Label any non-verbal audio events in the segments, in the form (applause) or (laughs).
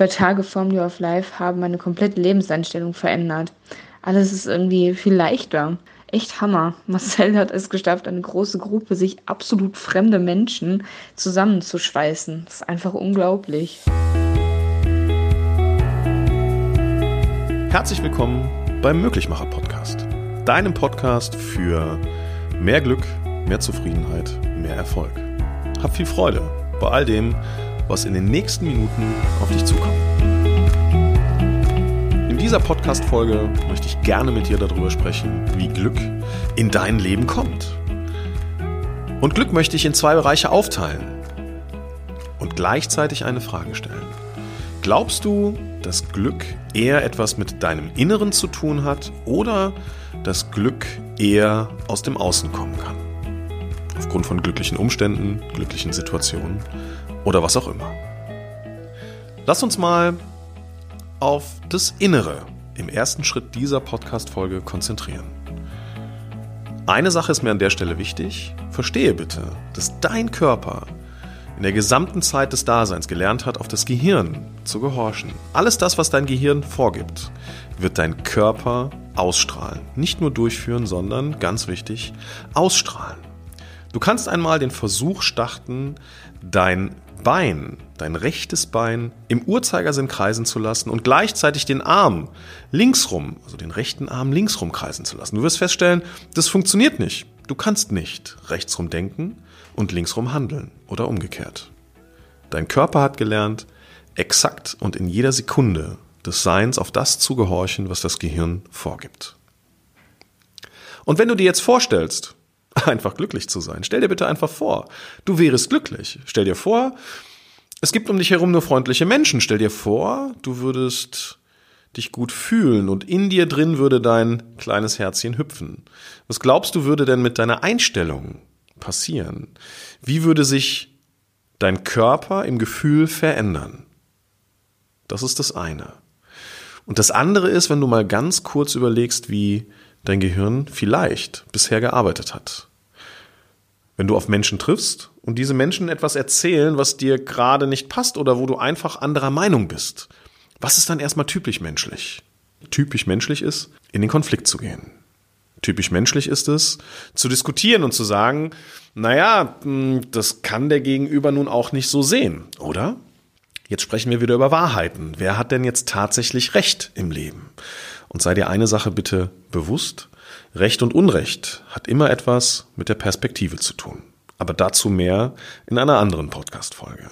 zwei Tage vorm New of Life haben meine komplette Lebenseinstellung verändert. Alles ist irgendwie viel leichter. Echt Hammer. (laughs) Marcel hat es geschafft, eine große Gruppe sich absolut fremde Menschen zusammenzuschweißen. Das ist einfach unglaublich. Herzlich willkommen beim Möglichmacher Podcast. Deinem Podcast für mehr Glück, mehr Zufriedenheit, mehr Erfolg. Hab viel Freude bei all dem, was in den nächsten Minuten auf dich zukommt. In dieser Podcast-Folge möchte ich gerne mit dir darüber sprechen, wie Glück in dein Leben kommt. Und Glück möchte ich in zwei Bereiche aufteilen und gleichzeitig eine Frage stellen. Glaubst du, dass Glück eher etwas mit deinem Inneren zu tun hat oder dass Glück eher aus dem Außen kommen kann? Aufgrund von glücklichen Umständen, glücklichen Situationen oder was auch immer. Lass uns mal auf das Innere im ersten Schritt dieser Podcast-Folge konzentrieren. Eine Sache ist mir an der Stelle wichtig. Verstehe bitte, dass dein Körper in der gesamten Zeit des Daseins gelernt hat, auf das Gehirn zu gehorchen. Alles das, was dein Gehirn vorgibt, wird dein Körper ausstrahlen. Nicht nur durchführen, sondern, ganz wichtig, ausstrahlen. Du kannst einmal den Versuch starten, dein Bein, dein rechtes Bein im Uhrzeigersinn kreisen zu lassen und gleichzeitig den Arm linksrum, also den rechten Arm linksrum kreisen zu lassen. Du wirst feststellen, das funktioniert nicht. Du kannst nicht rechtsrum denken und linksrum handeln oder umgekehrt. Dein Körper hat gelernt, exakt und in jeder Sekunde des Seins auf das zu gehorchen, was das Gehirn vorgibt. Und wenn du dir jetzt vorstellst, (laughs) einfach glücklich zu sein. Stell dir bitte einfach vor, du wärest glücklich. Stell dir vor, es gibt um dich herum nur freundliche Menschen. Stell dir vor, du würdest dich gut fühlen und in dir drin würde dein kleines Herzchen hüpfen. Was glaubst du würde denn mit deiner Einstellung passieren? Wie würde sich dein Körper im Gefühl verändern? Das ist das eine. Und das andere ist, wenn du mal ganz kurz überlegst, wie dein Gehirn vielleicht bisher gearbeitet hat. Wenn du auf Menschen triffst und diese Menschen etwas erzählen, was dir gerade nicht passt oder wo du einfach anderer Meinung bist, was ist dann erstmal typisch menschlich? Typisch menschlich ist, in den Konflikt zu gehen. Typisch menschlich ist es, zu diskutieren und zu sagen, naja, hm, das kann der Gegenüber nun auch nicht so sehen, oder? Jetzt sprechen wir wieder über Wahrheiten. Wer hat denn jetzt tatsächlich Recht im Leben? Und sei dir eine Sache bitte bewusst. Recht und Unrecht hat immer etwas mit der Perspektive zu tun. Aber dazu mehr in einer anderen Podcast-Folge.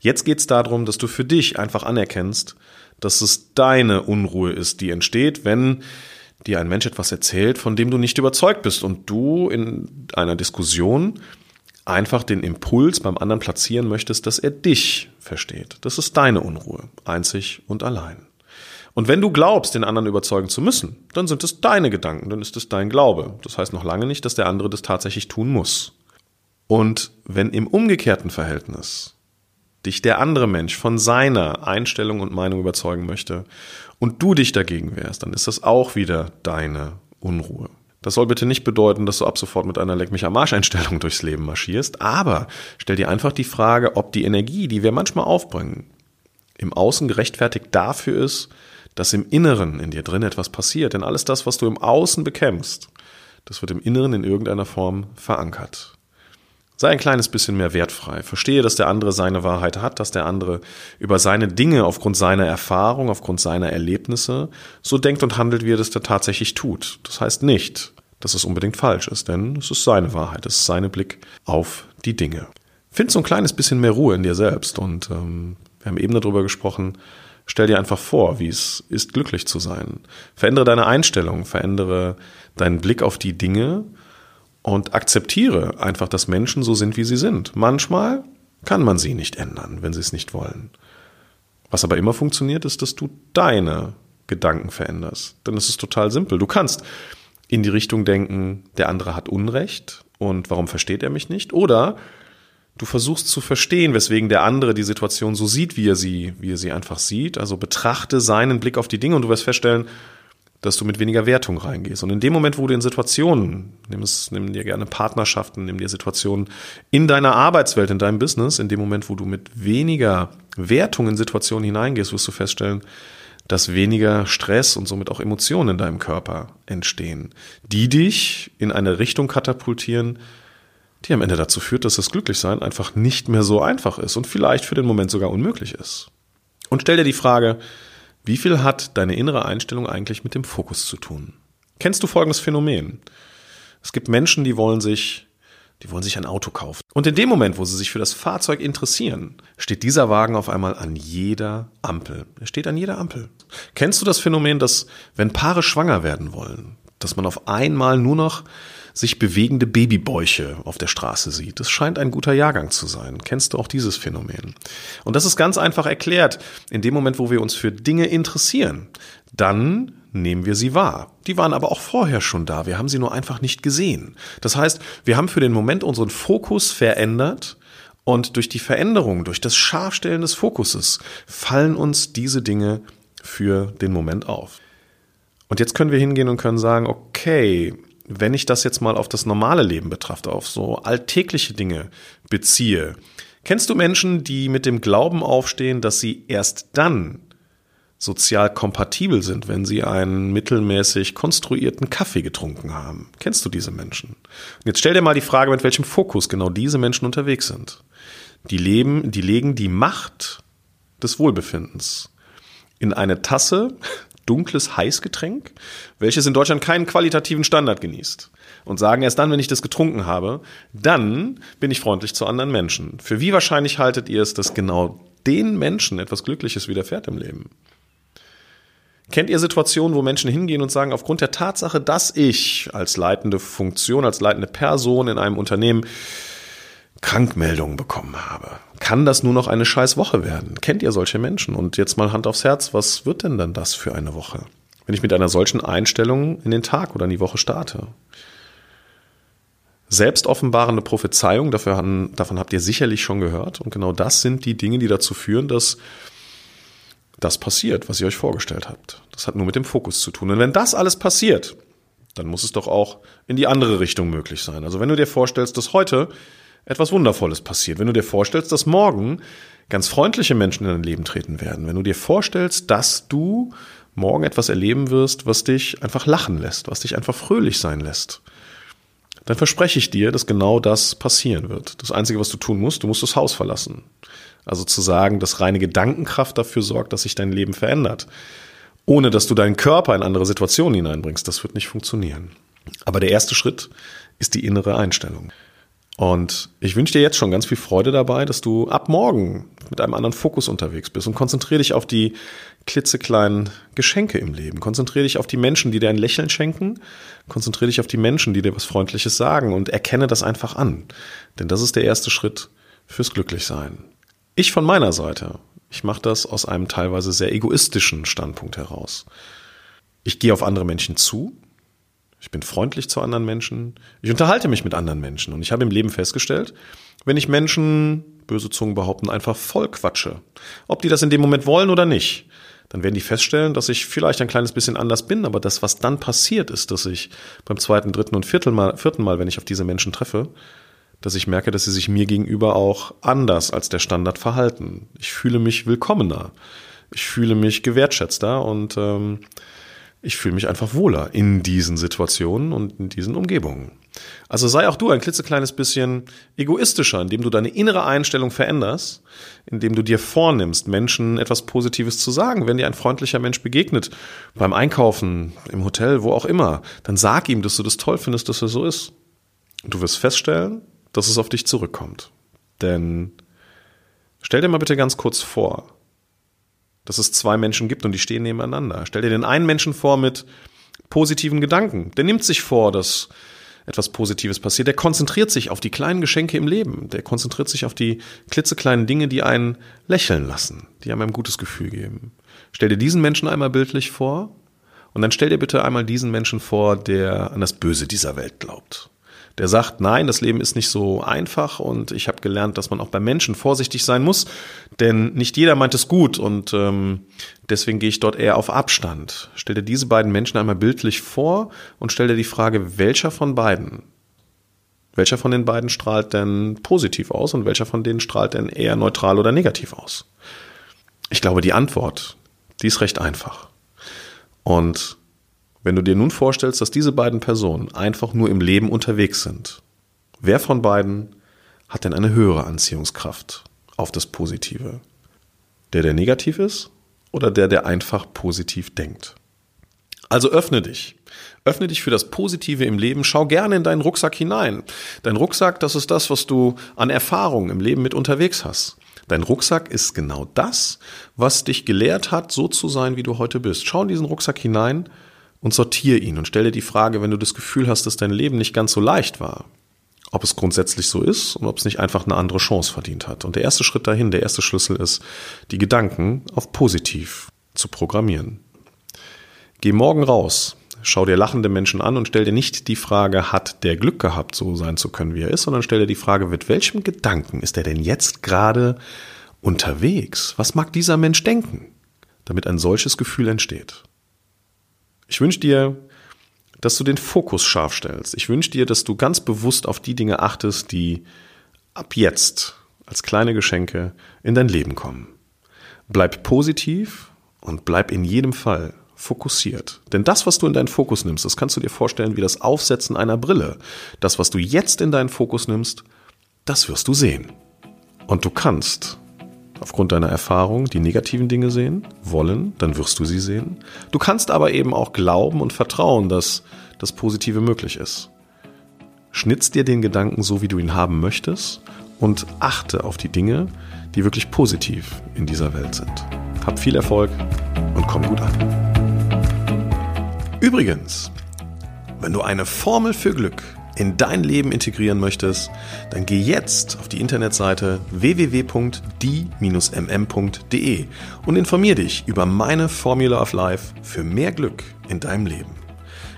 Jetzt geht es darum, dass du für dich einfach anerkennst, dass es deine Unruhe ist, die entsteht, wenn dir ein Mensch etwas erzählt, von dem du nicht überzeugt bist und du in einer Diskussion einfach den Impuls beim anderen platzieren möchtest, dass er dich versteht. Das ist deine Unruhe, einzig und allein. Und wenn du glaubst, den anderen überzeugen zu müssen, dann sind es deine Gedanken, dann ist es dein Glaube. Das heißt noch lange nicht, dass der andere das tatsächlich tun muss. Und wenn im umgekehrten Verhältnis dich der andere Mensch von seiner Einstellung und Meinung überzeugen möchte und du dich dagegen wehrst, dann ist das auch wieder deine Unruhe. Das soll bitte nicht bedeuten, dass du ab sofort mit einer Leck mich am Arsch Einstellung (laughs) durchs Leben marschierst, aber stell dir einfach die Frage, ob die Energie, die wir manchmal aufbringen, im Außen gerechtfertigt dafür ist, dass im Inneren in dir drin etwas passiert. Denn alles das, was du im Außen bekämpfst, das wird im Inneren in irgendeiner Form verankert. Sei ein kleines bisschen mehr wertfrei. Verstehe, dass der andere seine Wahrheit hat, dass der andere über seine Dinge aufgrund seiner Erfahrung, aufgrund seiner Erlebnisse so denkt und handelt, wie er das da tatsächlich tut. Das heißt nicht, dass es unbedingt falsch ist, denn es ist seine Wahrheit, es ist sein Blick auf die Dinge. Find so ein kleines bisschen mehr Ruhe in dir selbst und ähm, wir haben eben darüber gesprochen, Stell dir einfach vor, wie es ist, glücklich zu sein. Verändere deine Einstellung, verändere deinen Blick auf die Dinge und akzeptiere einfach, dass Menschen so sind, wie sie sind. Manchmal kann man sie nicht ändern, wenn sie es nicht wollen. Was aber immer funktioniert, ist, dass du deine Gedanken veränderst. Denn es ist total simpel. Du kannst in die Richtung denken, der andere hat Unrecht und warum versteht er mich nicht? Oder du versuchst zu verstehen, weswegen der andere die Situation so sieht, wie er sie, wie er sie einfach sieht. Also betrachte seinen Blick auf die Dinge und du wirst feststellen, dass du mit weniger Wertung reingehst. Und in dem Moment, wo du in Situationen, nimm, es, nimm dir gerne Partnerschaften, nimm dir Situationen in deiner Arbeitswelt, in deinem Business, in dem Moment, wo du mit weniger Wertung in Situationen hineingehst, wirst du feststellen, dass weniger Stress und somit auch Emotionen in deinem Körper entstehen, die dich in eine Richtung katapultieren, die am Ende dazu führt, dass das Glücklichsein einfach nicht mehr so einfach ist und vielleicht für den Moment sogar unmöglich ist. Und stell dir die Frage, wie viel hat deine innere Einstellung eigentlich mit dem Fokus zu tun? Kennst du folgendes Phänomen? Es gibt Menschen, die wollen sich die wollen sich ein Auto kaufen. Und in dem Moment, wo sie sich für das Fahrzeug interessieren, steht dieser Wagen auf einmal an jeder Ampel. Er steht an jeder Ampel. Kennst du das Phänomen, dass wenn Paare schwanger werden wollen, dass man auf einmal nur noch sich bewegende Babybäuche auf der Straße sieht. Das scheint ein guter Jahrgang zu sein. Kennst du auch dieses Phänomen? Und das ist ganz einfach erklärt. In dem Moment, wo wir uns für Dinge interessieren, dann nehmen wir sie wahr. Die waren aber auch vorher schon da. Wir haben sie nur einfach nicht gesehen. Das heißt, wir haben für den Moment unseren Fokus verändert und durch die Veränderung, durch das Scharfstellen des Fokuses fallen uns diese Dinge für den Moment auf. Und jetzt können wir hingehen und können sagen, okay, wenn ich das jetzt mal auf das normale Leben betrachte, auf so alltägliche Dinge beziehe, kennst du Menschen, die mit dem Glauben aufstehen, dass sie erst dann sozial kompatibel sind, wenn sie einen mittelmäßig konstruierten Kaffee getrunken haben. Kennst du diese Menschen? Und jetzt stell dir mal die Frage, mit welchem Fokus genau diese Menschen unterwegs sind. Die leben, die legen die Macht des Wohlbefindens in eine Tasse dunkles Heißgetränk, welches in Deutschland keinen qualitativen Standard genießt. Und sagen erst dann, wenn ich das getrunken habe, dann bin ich freundlich zu anderen Menschen. Für wie wahrscheinlich haltet ihr es, dass genau den Menschen etwas Glückliches widerfährt im Leben? Kennt ihr Situationen, wo Menschen hingehen und sagen, aufgrund der Tatsache, dass ich als leitende Funktion, als leitende Person in einem Unternehmen Krankmeldungen bekommen habe, kann das nur noch eine scheiß Woche werden? Kennt ihr solche Menschen? Und jetzt mal Hand aufs Herz, was wird denn dann das für eine Woche? Wenn ich mit einer solchen Einstellung in den Tag oder in die Woche starte. Selbstoffenbarende Prophezeiung, haben, davon habt ihr sicherlich schon gehört. Und genau das sind die Dinge, die dazu führen, dass das passiert, was ihr euch vorgestellt habt. Das hat nur mit dem Fokus zu tun. Und wenn das alles passiert, dann muss es doch auch in die andere Richtung möglich sein. Also wenn du dir vorstellst, dass heute etwas Wundervolles passiert, wenn du dir vorstellst, dass morgen ganz freundliche Menschen in dein Leben treten werden, wenn du dir vorstellst, dass du morgen etwas erleben wirst, was dich einfach lachen lässt, was dich einfach fröhlich sein lässt, dann verspreche ich dir, dass genau das passieren wird. Das Einzige, was du tun musst, du musst das Haus verlassen. Also zu sagen, dass reine Gedankenkraft dafür sorgt, dass sich dein Leben verändert. Ohne dass du deinen Körper in andere Situationen hineinbringst. Das wird nicht funktionieren. Aber der erste Schritt ist die innere Einstellung. Und ich wünsche dir jetzt schon ganz viel Freude dabei, dass du ab morgen mit einem anderen Fokus unterwegs bist und konzentriere dich auf die klitzekleinen Geschenke im Leben. Konzentriere dich auf die Menschen, die dir ein Lächeln schenken. Konzentriere dich auf die Menschen, die dir was Freundliches sagen und erkenne das einfach an. Denn das ist der erste Schritt fürs Glücklichsein. Ich von meiner Seite, ich mache das aus einem teilweise sehr egoistischen Standpunkt heraus. Ich gehe auf andere Menschen zu, ich bin freundlich zu anderen Menschen. Ich unterhalte mich mit anderen Menschen. Und ich habe im Leben festgestellt, wenn ich Menschen, böse Zungen behaupten, einfach voll quatsche, ob die das in dem Moment wollen oder nicht, dann werden die feststellen, dass ich vielleicht ein kleines bisschen anders bin, aber das, was dann passiert ist, dass ich beim zweiten, dritten und vierten Mal, vierten Mal, wenn ich auf diese Menschen treffe, dass ich merke, dass sie sich mir gegenüber auch anders als der Standard verhalten. Ich fühle mich willkommener. Ich fühle mich gewertschätzter und ähm, ich fühle mich einfach wohler in diesen Situationen und in diesen Umgebungen. Also sei auch du ein klitzekleines bisschen egoistischer, indem du deine innere Einstellung veränderst, indem du dir vornimmst, Menschen etwas Positives zu sagen. Wenn dir ein freundlicher Mensch begegnet, beim Einkaufen, im Hotel, wo auch immer, dann sag ihm, dass du das toll findest, dass er so ist. Und du wirst feststellen, dass es auf dich zurückkommt. Denn stell dir mal bitte ganz kurz vor, dass es zwei Menschen gibt und die stehen nebeneinander. Stell dir den einen Menschen vor mit positiven Gedanken. Der nimmt sich vor, dass etwas Positives passiert. Der konzentriert sich auf die kleinen Geschenke im Leben. Der konzentriert sich auf die klitzekleinen Dinge, die einen lächeln lassen, die einem ein gutes Gefühl geben. Stell dir diesen Menschen einmal bildlich vor und dann stell dir bitte einmal diesen Menschen vor, der an das Böse dieser Welt glaubt der sagt, nein, das Leben ist nicht so einfach und ich habe gelernt, dass man auch bei Menschen vorsichtig sein muss, denn nicht jeder meint es gut und ähm, deswegen gehe ich dort eher auf Abstand. Stell dir diese beiden Menschen einmal bildlich vor und stell dir die Frage, welcher von beiden, welcher von den beiden strahlt denn positiv aus und welcher von denen strahlt denn eher neutral oder negativ aus? Ich glaube, die Antwort, die ist recht einfach. Und wenn du dir nun vorstellst, dass diese beiden Personen einfach nur im Leben unterwegs sind, wer von beiden hat denn eine höhere Anziehungskraft auf das Positive? Der, der negativ ist oder der, der einfach positiv denkt? Also öffne dich. Öffne dich für das Positive im Leben. Schau gerne in deinen Rucksack hinein. Dein Rucksack, das ist das, was du an Erfahrungen im Leben mit unterwegs hast. Dein Rucksack ist genau das, was dich gelehrt hat, so zu sein, wie du heute bist. Schau in diesen Rucksack hinein und sortiere ihn und stelle die Frage, wenn du das Gefühl hast, dass dein Leben nicht ganz so leicht war, ob es grundsätzlich so ist und ob es nicht einfach eine andere Chance verdient hat. Und der erste Schritt dahin, der erste Schlüssel ist, die Gedanken auf positiv zu programmieren. Geh morgen raus, schau dir lachende Menschen an und stell dir nicht die Frage, hat der Glück gehabt, so sein zu können, wie er ist, sondern stell dir die Frage, mit welchem Gedanken ist er denn jetzt gerade unterwegs? Was mag dieser Mensch denken, damit ein solches Gefühl entsteht? Ich wünsche dir, dass du den Fokus scharf stellst. Ich wünsche dir, dass du ganz bewusst auf die Dinge achtest, die ab jetzt als kleine Geschenke in dein Leben kommen. Bleib positiv und bleib in jedem Fall fokussiert. Denn das, was du in deinen Fokus nimmst, das kannst du dir vorstellen wie das Aufsetzen einer Brille. Das, was du jetzt in deinen Fokus nimmst, das wirst du sehen. Und du kannst aufgrund deiner Erfahrung die negativen Dinge sehen, wollen, dann wirst du sie sehen. Du kannst aber eben auch glauben und vertrauen, dass das Positive möglich ist. Schnitz dir den Gedanken so, wie du ihn haben möchtest und achte auf die Dinge, die wirklich positiv in dieser Welt sind. Hab viel Erfolg und komm gut an. Übrigens, wenn du eine Formel für Glück in dein Leben integrieren möchtest, dann geh jetzt auf die Internetseite www.die-mm.de und informier dich über meine Formula of Life für mehr Glück in deinem Leben.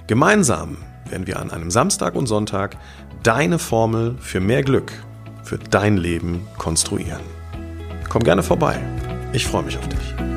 Gemeinsam werden wir an einem Samstag und Sonntag deine Formel für mehr Glück für dein Leben konstruieren. Komm gerne vorbei. Ich freue mich auf dich.